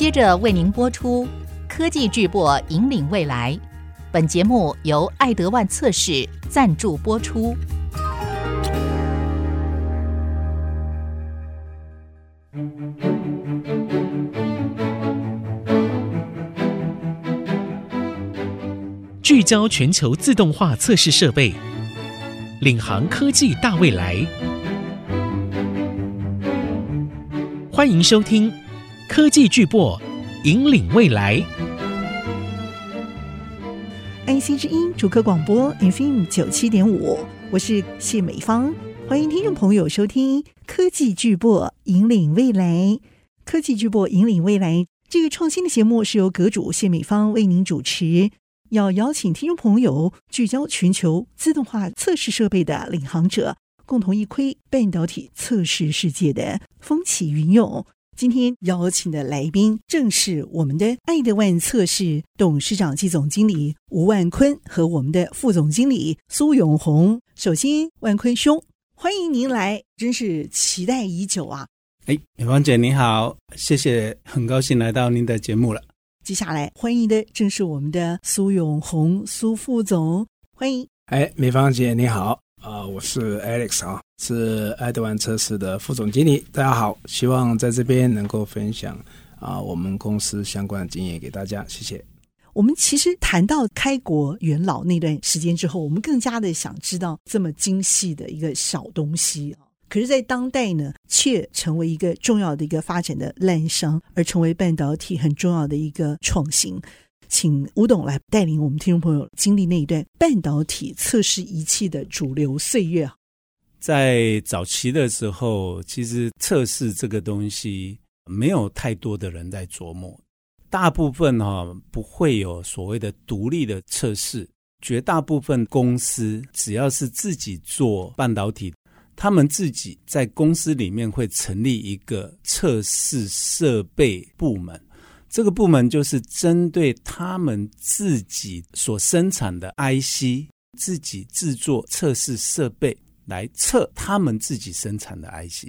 接着为您播出《科技巨擘引领未来》。本节目由爱德万测试赞助播出。聚焦全球自动化测试设备，领航科技大未来。欢迎收听《科技巨擘引领未来》。IC 之音主客广播 FM 九七点五，我是谢美芳，欢迎听众朋友收听《科技巨擘引领未来》。《科技巨擘引领未来》这个创新的节目是由阁主谢美芳为您主持。要邀请听众朋友聚焦全球自动化测试设备的领航者，共同一窥半导体测试世界的风起云涌。今天邀请的来宾正是我们的爱德万测试董事长暨总经理吴万坤和我们的副总经理苏永红。首先，万坤兄，欢迎您来，真是期待已久啊！哎，美芳姐你好，谢谢，很高兴来到您的节目了。接下来欢迎的正是我们的苏永红苏副总，欢迎。哎，美芳姐你好啊，我是 Alex 啊，是爱德万测试的副总经理。大家好，希望在这边能够分享啊我们公司相关的经验给大家，谢谢。我们其实谈到开国元老那段时间之后，我们更加的想知道这么精细的一个小东西。可是，在当代呢，却成为一个重要的一个发展的滥觞，而成为半导体很重要的一个创新。请吴董来带领我们听众朋友经历那一段半导体测试仪器的主流岁月。在早期的时候，其实测试这个东西没有太多的人在琢磨，大部分哈不会有所谓的独立的测试，绝大部分公司只要是自己做半导体。他们自己在公司里面会成立一个测试设备部门，这个部门就是针对他们自己所生产的 IC，自己制作测试设备来测他们自己生产的 IC。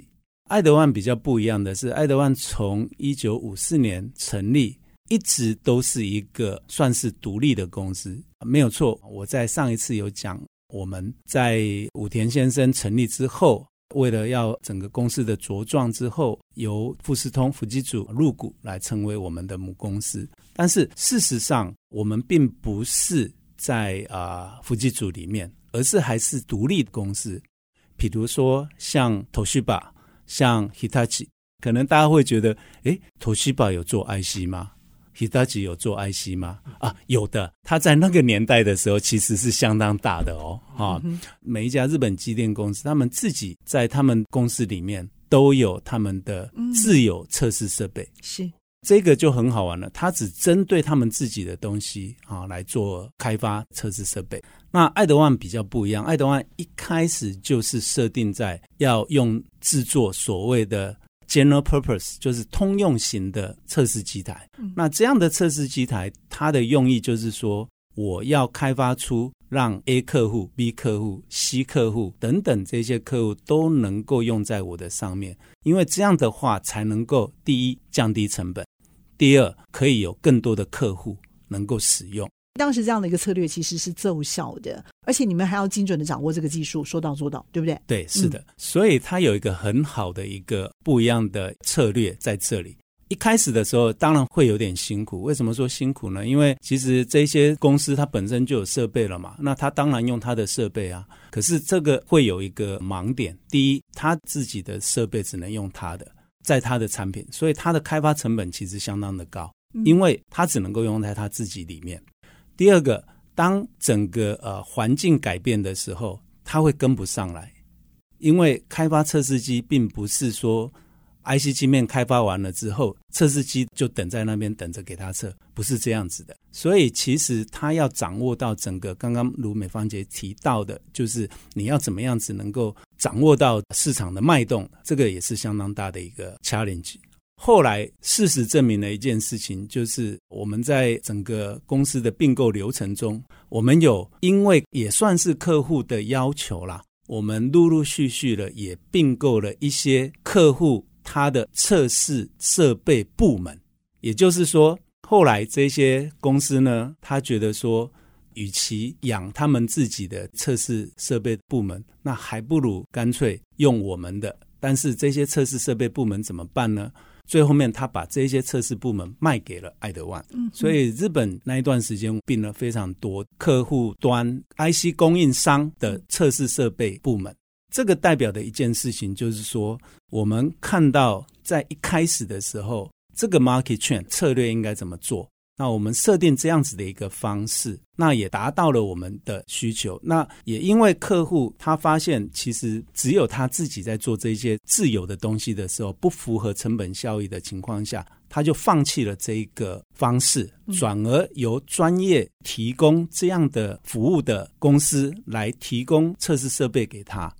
爱德万比较不一样的是，爱德万从一九五四年成立，一直都是一个算是独立的公司，没有错。我在上一次有讲。我们在武田先生成立之后，为了要整个公司的茁壮之后，由富士通、富基组入股来成为我们的母公司。但是事实上，我们并不是在啊富基组里面，而是还是独立的公司。比如说像头须巴像 Hitachi，可能大家会觉得，诶，Toshiba 有做 IC 吗？Hitachi 有做 IC 吗？啊，有的。他在那个年代的时候，其实是相当大的哦。啊、嗯，每一家日本机电公司，他们自己在他们公司里面都有他们的自有测试设备。是这个就很好玩了。他只针对他们自己的东西啊来做开发测试设备。那爱德万比较不一样，爱德万一开始就是设定在要用制作所谓的。General purpose 就是通用型的测试机台。那这样的测试机台，它的用意就是说，我要开发出让 A 客户、B 客户、C 客户等等这些客户都能够用在我的上面，因为这样的话才能够第一降低成本，第二可以有更多的客户能够使用。当时这样的一个策略其实是奏效的，而且你们还要精准的掌握这个技术，说到做到，对不对？对，是的。嗯、所以它有一个很好的一个不一样的策略在这里。一开始的时候，当然会有点辛苦。为什么说辛苦呢？因为其实这些公司它本身就有设备了嘛，那它当然用它的设备啊。可是这个会有一个盲点：第一，它自己的设备只能用它的，在它的产品，所以它的开发成本其实相当的高，因为它只能够用在它自己里面。第二个，当整个呃环境改变的时候，它会跟不上来，因为开发测试机并不是说 IC 晶片开发完了之后，测试机就等在那边等着给它测，不是这样子的。所以其实它要掌握到整个刚刚卢美芳姐提到的，就是你要怎么样子能够掌握到市场的脉动，这个也是相当大的一个 challenge。后来，事实证明了一件事情，就是我们在整个公司的并购流程中，我们有因为也算是客户的要求啦，我们陆陆续续的也并购了一些客户他的测试设备部门，也就是说，后来这些公司呢，他觉得说，与其养他们自己的测试设备部门，那还不如干脆用我们的。但是这些测试设备部门怎么办呢？最后面他把这些测试部门卖给了爱德万，嗯，所以日本那一段时间并了非常多客户端 IC 供应商的测试设备部门。这个代表的一件事情就是说，我们看到在一开始的时候，这个 market trend 策略应该怎么做？那我们设定这样子的一个方式，那也达到了我们的需求。那也因为客户他发现，其实只有他自己在做这些自有的东西的时候，不符合成本效益的情况下，他就放弃了这一个方式，转而由专业提供这样的服务的公司来提供测试设备给他。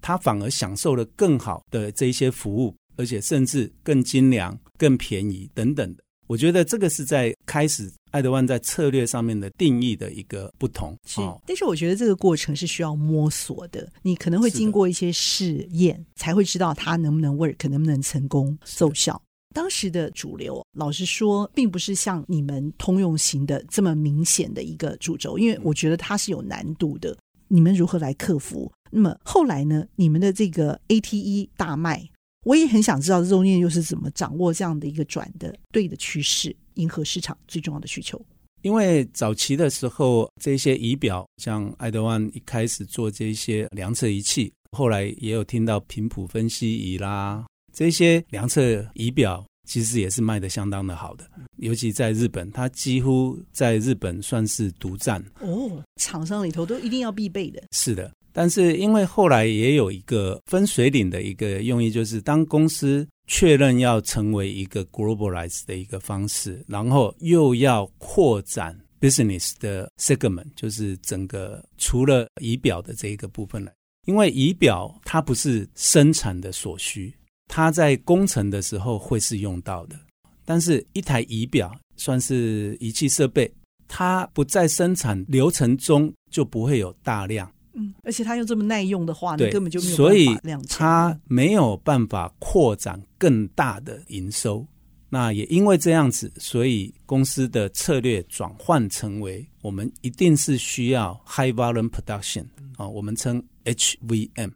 他反而享受了更好的这些服务，而且甚至更精良、更便宜等等的。我觉得这个是在开始爱德万在策略上面的定义的一个不同。是，但是我觉得这个过程是需要摸索的。你可能会经过一些试验，才会知道它能不能 work，能不能成功奏效。当时的主流，老实说，并不是像你们通用型的这么明显的一个主轴，因为我觉得它是有难度的。你们如何来克服？那么后来呢？你们的这个 ATE 大卖，我也很想知道这中间又是怎么掌握这样的一个转的对的趋势，迎合市场最重要的需求。因为早期的时候，这些仪表像爱德万一开始做这些量测仪器，后来也有听到频谱分析仪啦，这些量测仪表其实也是卖的相当的好的，尤其在日本，它几乎在日本算是独占哦，厂商里头都一定要必备的。是的。但是，因为后来也有一个分水岭的一个用意，就是当公司确认要成为一个 globalize 的一个方式，然后又要扩展 business 的 segment，就是整个除了仪表的这一个部分来，因为仪表它不是生产的所需，它在工程的时候会是用到的。但是，一台仪表算是仪器设备，它不在生产流程中就不会有大量。嗯，而且它又这么耐用的话，你根本就没有办法量产。所以它没有办法扩展更大的营收。那也因为这样子，所以公司的策略转换成为我们一定是需要 high volume production 啊，我们称 HVM。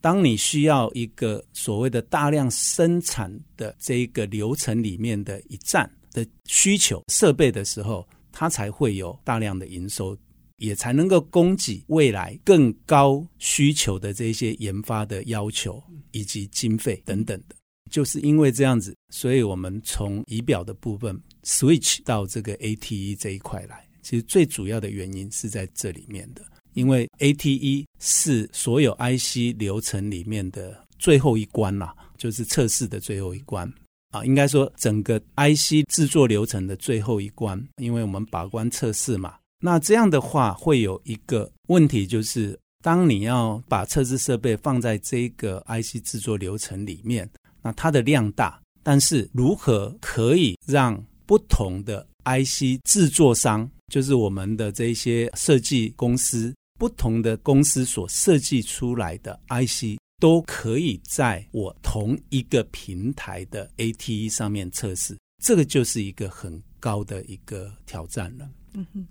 当你需要一个所谓的大量生产的这一个流程里面的一站的需求设备的时候，它才会有大量的营收。也才能够供给未来更高需求的这些研发的要求以及经费等等的，就是因为这样子，所以我们从仪表的部分 switch 到这个 ATE 这一块来。其实最主要的原因是在这里面的，因为 ATE 是所有 IC 流程里面的最后一关啦，就是测试的最后一关啊，应该说整个 IC 制作流程的最后一关，因为我们把关测试嘛。那这样的话，会有一个问题，就是当你要把测试设备放在这个 IC 制作流程里面，那它的量大，但是如何可以让不同的 IC 制作商，就是我们的这些设计公司，不同的公司所设计出来的 IC，都可以在我同一个平台的 ATE 上面测试，这个就是一个很高的一个挑战了。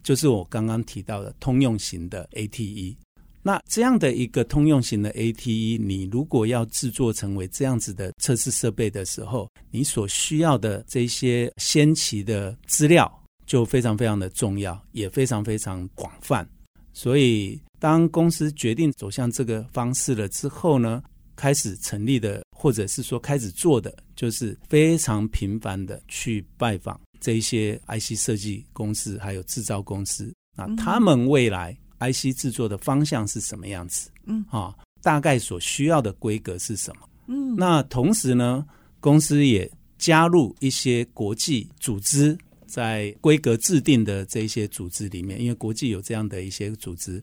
就是我刚刚提到的通用型的 ATE，那这样的一个通用型的 ATE，你如果要制作成为这样子的测试设备的时候，你所需要的这些先期的资料就非常非常的重要，也非常非常广泛。所以，当公司决定走向这个方式了之后呢，开始成立的，或者是说开始做的，就是非常频繁的去拜访。这一些 IC 设计公司还有制造公司，那他们未来 IC 制作的方向是什么样子？嗯，啊，大概所需要的规格是什么？嗯，那同时呢，公司也加入一些国际组织，在规格制定的这些组织里面，因为国际有这样的一些组织。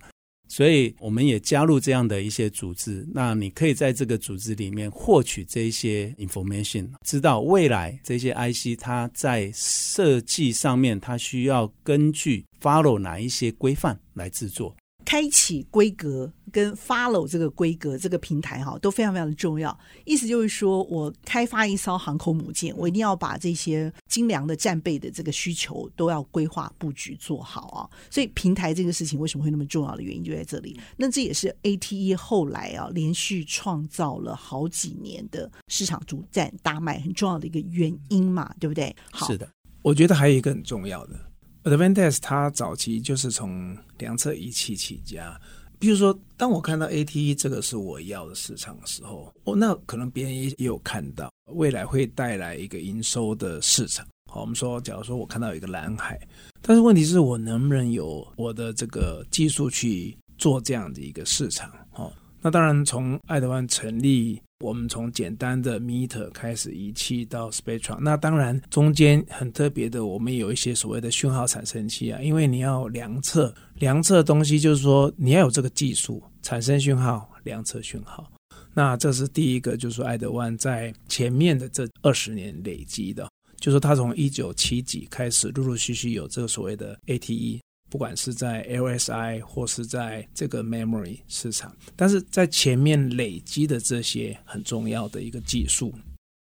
所以我们也加入这样的一些组织，那你可以在这个组织里面获取这些 information，知道未来这些 IC 它在设计上面，它需要根据 follow 哪一些规范来制作。开启规格跟 follow 这个规格这个平台哈都非常非常的重要。意思就是说我开发一艘航空母舰，我一定要把这些精良的战备的这个需求都要规划布局做好啊。所以平台这个事情为什么会那么重要的原因就在这里。那这也是 ATE 后来啊连续创造了好几年的市场主战大卖很重要的一个原因嘛，对不对？好，是的，我觉得还有一个很重要的。Advantest 它早期就是从量测仪器起家，比如说，当我看到 ATE 这个是我要的市场的时候，哦，那可能别人也有看到未来会带来一个营收的市场。好，我们说，假如说我看到一个蓝海，但是问题是我能不能有我的这个技术去做这样的一个市场？好，那当然从爱德万成立。我们从简单的 meter 开始仪器到 spectrum，那当然中间很特别的，我们有一些所谓的讯号产生器啊，因为你要量测，量测东西就是说你要有这个技术产生讯号，量测讯号。那这是第一个，就是说爱德万在前面的这二十年累积的，就是说他从一九七几开始，陆陆续续有这个所谓的 ATE。不管是在 LSI 或是在这个 memory 市场，但是在前面累积的这些很重要的一个技术。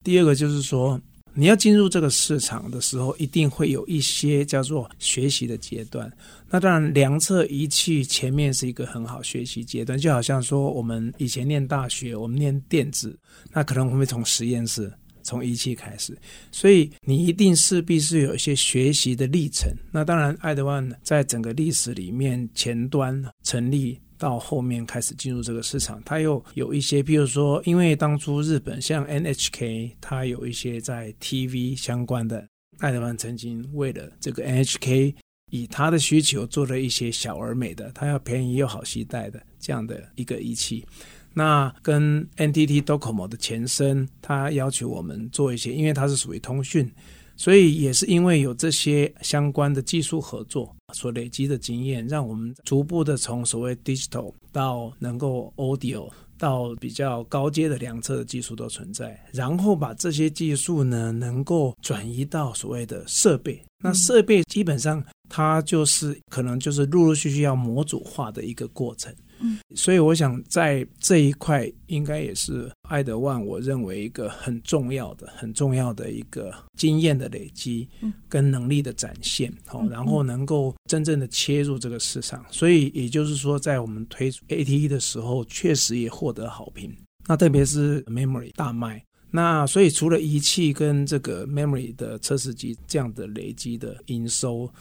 第二个就是说，你要进入这个市场的时候，一定会有一些叫做学习的阶段。那当然，量测仪器前面是一个很好学习阶段，就好像说我们以前念大学，我们念电子，那可能我们会从实验室。从仪器开始，所以你一定势必是有一些学习的历程。那当然，爱德万在整个历史里面，前端成立到后面开始进入这个市场，它又有一些，譬如说，因为当初日本像 NHK，它有一些在 TV 相关的，爱德万曾经为了这个 NHK，以它的需求做了一些小而美的，它要便宜又好携带的这样的一个仪器。那跟 NTT Docomo 的前身，他要求我们做一些，因为它是属于通讯，所以也是因为有这些相关的技术合作所累积的经验，让我们逐步的从所谓 digital 到能够 audio 到比较高阶的量测的技术都存在，然后把这些技术呢能够转移到所谓的设备。那设备基本上它就是可能就是陆陆续续要模组化的一个过程。嗯，所以我想在这一块应该也是爱德万，我认为一个很重要的、很重要的一个经验的累积，跟能力的展现，好，然后能够真正的切入这个市场。所以也就是说，在我们推出 ATE 的时候，确实也获得好评。那特别是 Memory 大卖，那所以除了仪器跟这个 Memory 的测试机这样的累积的营收。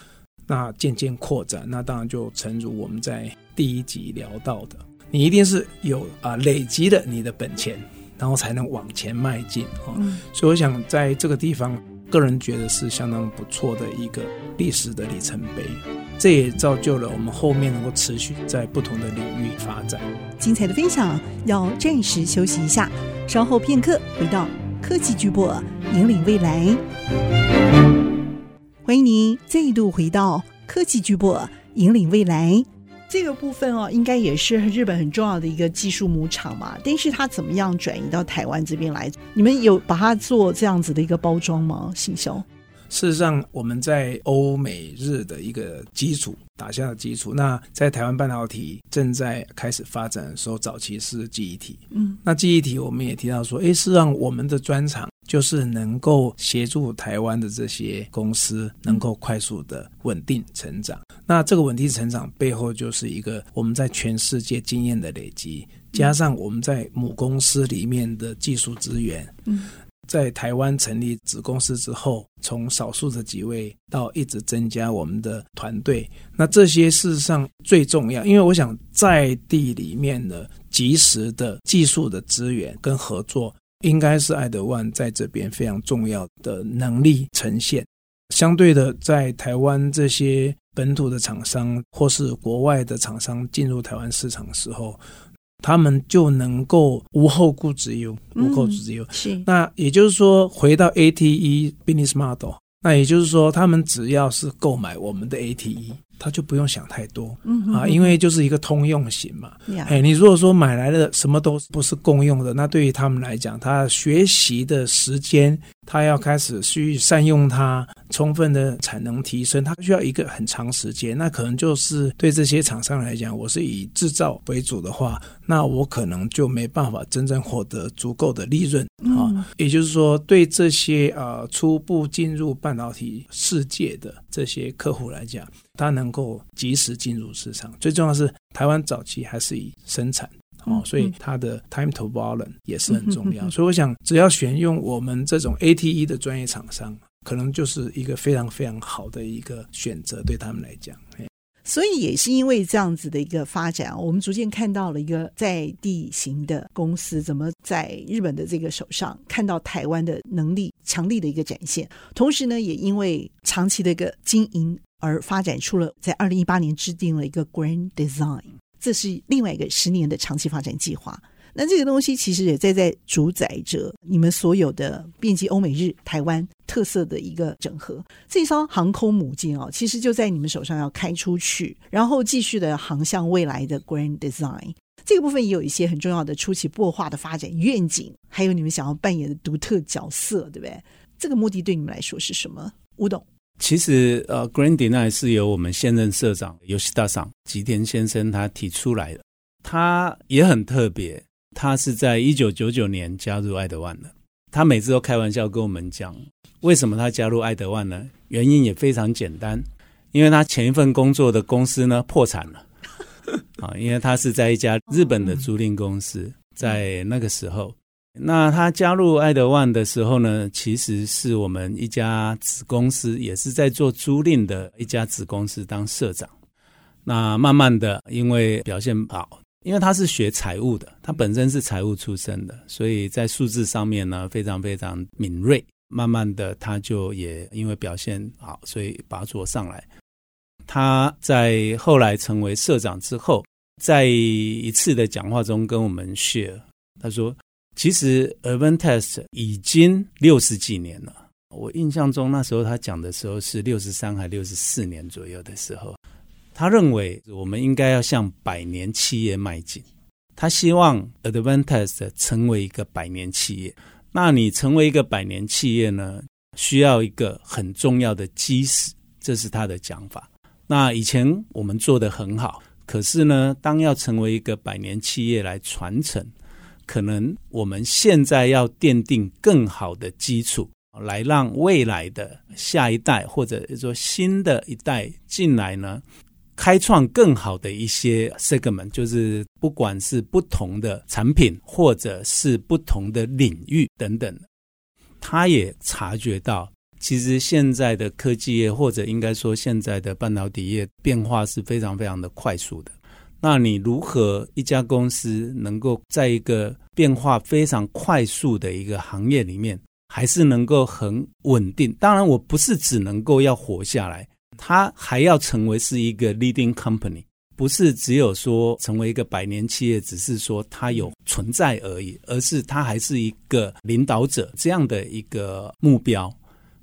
那渐渐扩展，那当然就诚如我们在第一集聊到的，你一定是有啊累积了你的本钱，然后才能往前迈进啊。嗯、所以我想在这个地方，个人觉得是相当不错的一个历史的里程碑。这也造就了我们后面能够持续在不同的领域发展。精彩的分享要暂时休息一下，稍后片刻回到科技巨擘，引领未来。欢迎您再度回到科技巨擘，引领未来这个部分哦，应该也是日本很重要的一个技术母厂嘛。但是它怎么样转移到台湾这边来？你们有把它做这样子的一个包装吗？行销？事实上，我们在欧美日的一个基础打下了基础，那在台湾半导体正在开始发展的时候，早期是记忆体。嗯，那记忆体我们也提到说，哎，事实上我们的专长。就是能够协助台湾的这些公司能够快速的稳定成长。那这个稳定成长背后就是一个我们在全世界经验的累积，加上我们在母公司里面的技术资源。嗯，在台湾成立子公司之后，从少数的几位到一直增加我们的团队。那这些事实上最重要，因为我想在地里面的及时的技术的资源跟合作。应该是爱德万在这边非常重要的能力呈现。相对的，在台湾这些本土的厂商或是国外的厂商进入台湾市场的时候，他们就能够无后顾之忧，无后顾之忧。是。那也就是说，回到 ATE Business Model，那也就是说，他们只要是购买我们的 ATE。他就不用想太多，嗯哼啊，因为就是一个通用型嘛。呀哎，你如果说买来的什么都不是共用的，那对于他们来讲，他学习的时间，他要开始去善用它，充分的产能提升，他需要一个很长时间。那可能就是对这些厂商来讲，我是以制造为主的话，那我可能就没办法真正获得足够的利润啊。嗯也就是说，对这些呃初步进入半导体世界的这些客户来讲，他能够及时进入市场。最重要的是，台湾早期还是以生产哦，所以它的 time to volume 也是很重要。所以我想，只要选用我们这种 ATE 的专业厂商，可能就是一个非常非常好的一个选择，对他们来讲。所以也是因为这样子的一个发展，我们逐渐看到了一个在地型的公司怎么在日本的这个手上看到台湾的能力强力的一个展现，同时呢，也因为长期的一个经营而发展出了在二零一八年制定了一个 Grand Design，这是另外一个十年的长期发展计划。那这个东西其实也在在主宰着你们所有的遍及欧美日台湾特色的一个整合。这艘航空母舰哦，其实就在你们手上要开出去，然后继续的航向未来的 Grand Design。这个部分也有一些很重要的初期擘画的发展愿景，还有你们想要扮演的独特角色，对不对？这个目的对你们来说是什么？吴董，其实呃，Grand Design 是由我们现任社长吉田さん吉田先生他提出来的，他也很特别。他是在一九九九年加入爱德万的。他每次都开玩笑跟我们讲，为什么他加入爱德万呢？原因也非常简单，因为他前一份工作的公司呢破产了 啊，因为他是在一家日本的租赁公司，在那个时候，那他加入爱德万的时候呢，其实是我们一家子公司，也是在做租赁的一家子公司当社长。那慢慢的，因为表现好。因为他是学财务的，他本身是财务出身的，所以在数字上面呢非常非常敏锐。慢慢的，他就也因为表现好，所以拔擢上来。他在后来成为社长之后，在一次的讲话中跟我们 share，他说：“其实 Advantest 已经六十几年了。我印象中那时候他讲的时候是六十三还六十四年左右的时候。”他认为我们应该要向百年企业迈进。他希望 Advantest 成为一个百年企业。那你成为一个百年企业呢，需要一个很重要的基石，这是他的讲法。那以前我们做得很好，可是呢，当要成为一个百年企业来传承，可能我们现在要奠定更好的基础，来让未来的下一代或者说新的一代进来呢。开创更好的一些 segment，就是不管是不同的产品，或者是不同的领域等等，他也察觉到，其实现在的科技业，或者应该说现在的半导体业变化是非常非常的快速的。那你如何一家公司能够在一个变化非常快速的一个行业里面，还是能够很稳定？当然，我不是只能够要活下来。它还要成为是一个 leading company，不是只有说成为一个百年企业，只是说它有存在而已，而是它还是一个领导者这样的一个目标。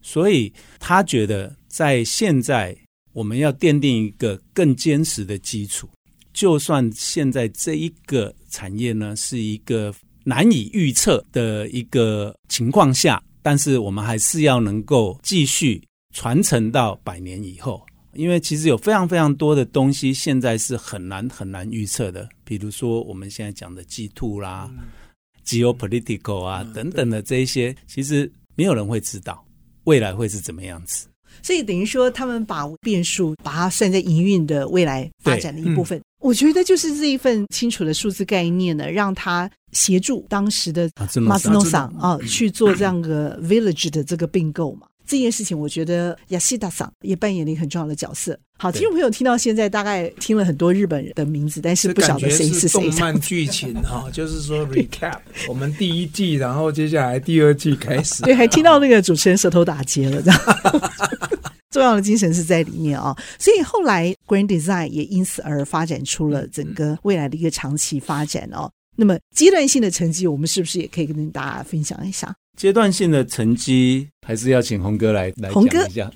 所以他觉得，在现在我们要奠定一个更坚实的基础，就算现在这一个产业呢是一个难以预测的一个情况下，但是我们还是要能够继续。传承到百年以后，因为其实有非常非常多的东西，现在是很难很难预测的。比如说我们现在讲的 GTO 啦、嗯、geopolitical 啊、嗯、等等的这一些，其实没有人会知道未来会是怎么样子。所以等于说，他们把变数把它算在营运的未来发展的一部分。嗯、我觉得就是这一份清楚的数字概念呢，让他协助当时的马斯诺桑啊去做这样个 village 的这个并购嘛。这件事情，我觉得吉田さん也扮演了一个很重要的角色。好，听众朋友听到现在，大概听了很多日本人的名字，但是不晓得谁是谁。动漫剧情哈，就是说 recap 我们第一季，然后接下来第二季开始。对，还听到那个主持人舌头打结了，这样 重要的精神是在里面啊。所以后来 Grand Design 也因此而发展出了整个未来的一个长期发展哦。那么阶段性的成绩，我们是不是也可以跟大家分享一下？阶段性的成绩还是要请红哥来来讲一下。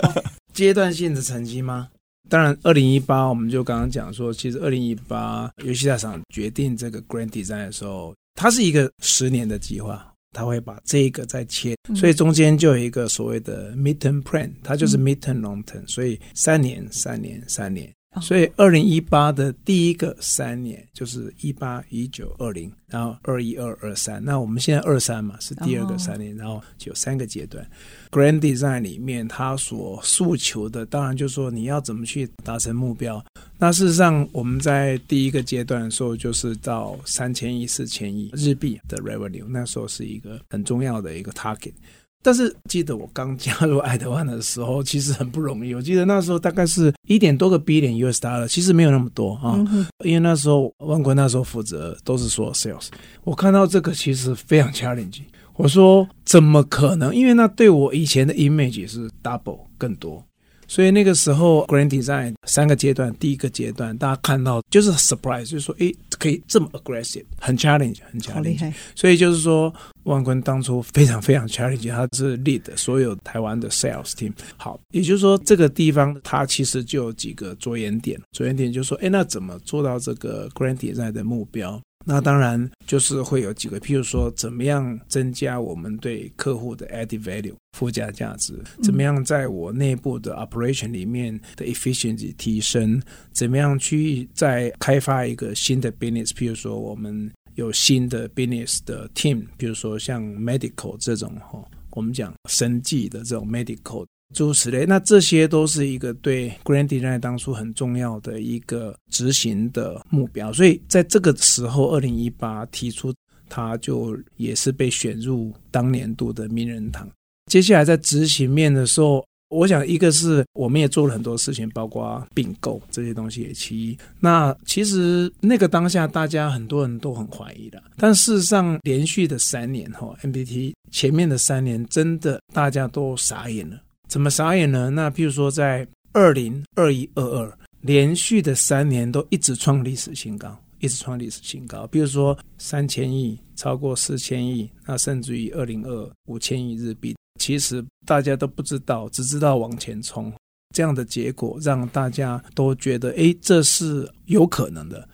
阶段性的成绩吗？当然，二零一八我们就刚刚讲说，其实二零一八游戏大厂决定这个 Grand Design 的时候，它是一个十年的计划，它会把这个再切，所以中间就有一个所谓的 Midterm Plan，它就是 Midterm Long Term，所以三年、三年、三年。所以，二零一八的第一个三年就是一八、一九、二零，然后二一、二二、三。那我们现在二三嘛，是第二个三年，然后就有三个阶段。Grand Design 里面，它所诉求的，当然就是说你要怎么去达成目标。那事实上，我们在第一个阶段的时候，就是到三千亿、四千亿日币的 Revenue，那时候是一个很重要的一个 Target。但是记得我刚加入爱德万的时候，其实很不容易。我记得那时候大概是一点多个 billion US dollar，其实没有那么多啊。因为那时候万坤那时候负责都是说 sales，我看到这个其实非常 challenging。我说怎么可能？因为那对我以前的 image 是 double 更多。所以那个时候，Grand Design 三个阶段，第一个阶段大家看到就是 surprise，就是说，诶，可以这么 aggressive，很 challenge，很 challenge。所以就是说，万坤当初非常非常 challenge，他是 lead 所有台湾的 sales team。好，也就是说，这个地方它其实就有几个着眼点，着眼点就是说，诶，那怎么做到这个 Grand Design 的目标？那当然就是会有几个，譬如说，怎么样增加我们对客户的 added value 附加价值？怎么样在我内部的 operation 里面的 efficiency 提升？怎么样去再开发一个新的 business？譬如说，我们有新的 business 的 team，比如说像 medical 这种哈，我们讲生计的这种 medical。诸如此类，那这些都是一个对 Grand Design 当初很重要的一个执行的目标，所以在这个时候，二零一八提出，他就也是被选入当年度的名人堂。接下来在执行面的时候，我想一个是我们也做了很多事情，包括并购这些东西也其一。那其实那个当下，大家很多人都很怀疑的，但事实上连续的三年哈，MPT 前面的三年真的大家都傻眼了。怎么傻眼呢？那譬如说，在二零二一二二连续的三年都一直创历史新高，一直创历史新高。比如说三千亿，超过四千亿，那甚至于二零二五千亿日币，其实大家都不知道，只知道往前冲。这样的结果让大家都觉得，哎，这是有可能的。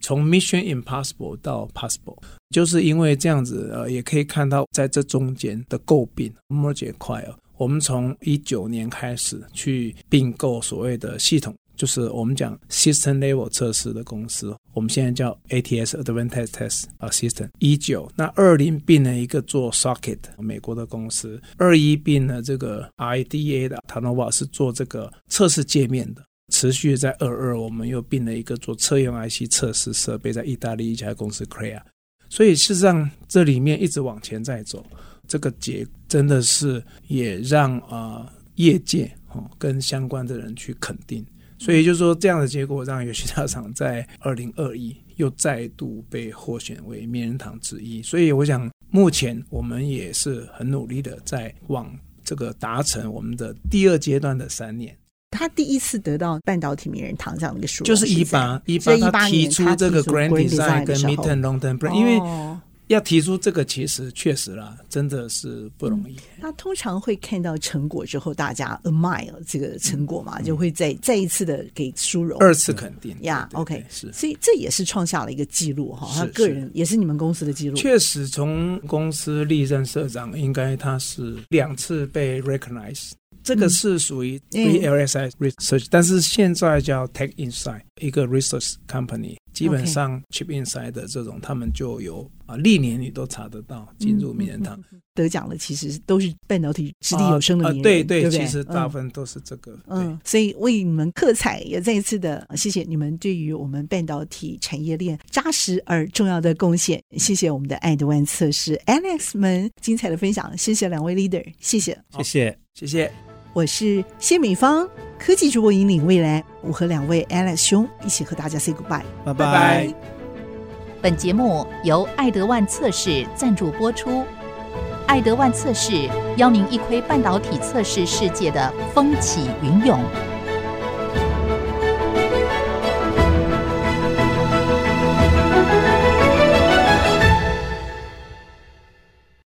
从 Mission Impossible 到 Possible，就是因为这样子，呃，也可以看到在这中间的诟病，Merge 快哦。我们从一九年开始去并购所谓的系统，就是我们讲 system level 测试的公司，我们现在叫 ATS Advantage Test System）。一九那二零并了一个做 socket 美国的公司，二一并了这个 IDA 的 Tanova 是做这个测试界面的。持续在二二我们又并了一个做车用 IC 测试设备，在意大利一家公司 Crea。所以事实上这里面一直往前在走。这个结真的是也让啊、呃、业界哦跟相关的人去肯定，所以就是说这样的结果让游戏大厂在二零二一 又再度被获选为名人堂之一。所以我想目前我们也是很努力的在往这个达成我们的第二阶段的三年。他第一次得到半导体名人堂这样的一个殊荣，就是一八一八他提出这个 Grand Design 跟 Midterm Long-Term Plan，因为。要提出这个，其实确实啦，真的是不容易。那、嗯、通常会看到成果之后，大家 admire 这个成果嘛，嗯、就会再再一次的给殊荣，二次肯定呀。OK，是，所以这也是创下了一个记录哈。他个人也是你们公司的记录。确实，从公司历任社长，应该他是两次被 recognize。这个是属于 VLSI Research，、嗯、但是现在叫 Tech Insight 一个 research company，基本上 Chip Inside 的这种，他们就有啊，历年你都查得到进入名人堂、嗯嗯嗯、得奖的，其实都是半导体掷地有声的名人、啊啊、对对，对，对，其实大部分都是这个。嗯，所以为你们喝彩，也再一次的谢谢你们对于我们半导体产业链扎实而重要的贡献。谢谢我们的爱德万测试 Alex 们精彩的分享，谢谢两位 leader，谢谢，谢谢，谢谢。我是谢美芳，科技主播引领未来。我和两位 Alex 兄一起和大家 say goodbye，拜拜。本节目由爱德万测试赞助播出。爱德万测试邀您一窥半导体测试世界的风起云涌。